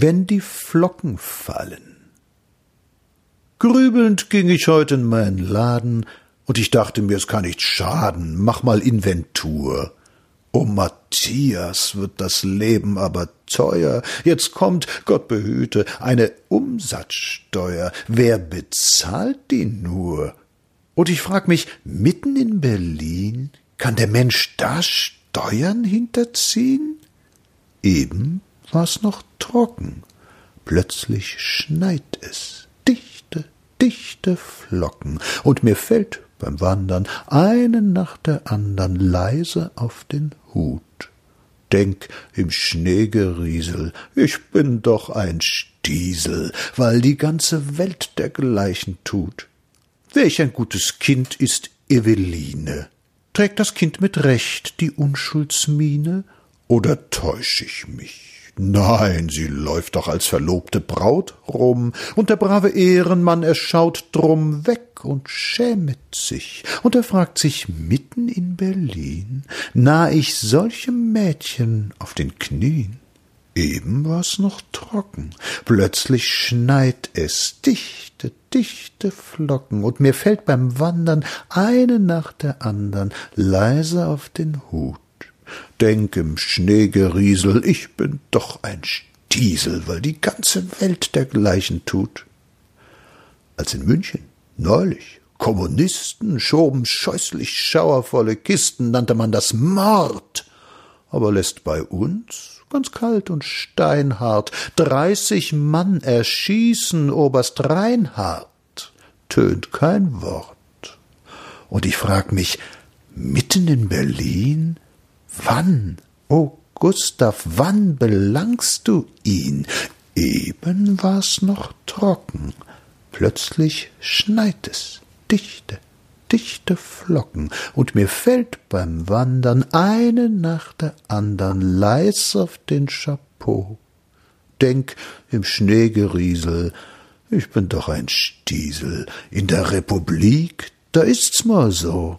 wenn die Flocken fallen. Grübelnd ging ich heute in meinen Laden, und ich dachte mir, es kann nicht schaden, mach mal Inventur. O Matthias, wird das Leben aber teuer. Jetzt kommt, Gott behüte, eine Umsatzsteuer. Wer bezahlt die nur? Und ich frag mich, mitten in Berlin kann der Mensch da Steuern hinterziehen? Eben war's noch trocken. Plötzlich schneit es. Dichte, dichte Flocken. Und mir fällt beim Wandern eine nach der andern leise auf den Hut. Denk im Schneegeriesel, ich bin doch ein Stiesel, weil die ganze Welt dergleichen tut. Welch ein gutes Kind ist Eveline? Trägt das Kind mit Recht die Unschuldsmiene? Oder täusch ich mich? Nein, sie läuft doch als verlobte Braut rum, und der brave Ehrenmann, er schaut drum weg und schämet sich, und er fragt sich mitten in Berlin, nah ich solchem Mädchen auf den Knien? Eben war's noch trocken, plötzlich schneit es, dichte, dichte Flocken, und mir fällt beim Wandern eine nach der andern leise auf den Hut. Denk im Schneegeriesel, ich bin doch ein Stiesel, weil die ganze Welt dergleichen tut. Als in München, neulich, Kommunisten schoben scheußlich schauervolle Kisten, nannte man das Mord, aber lässt bei uns ganz kalt und steinhart dreißig Mann erschießen, Oberst Reinhard, tönt kein Wort. Und ich frag mich, mitten in Berlin Wann, o oh Gustav, wann belangst du ihn? Eben war's noch trocken, plötzlich schneit es, dichte, dichte Flocken, und mir fällt beim Wandern eine nach der andern leis auf den Chapeau. Denk im Schneegeriesel, ich bin doch ein Stiesel, in der Republik, da ist's mal so.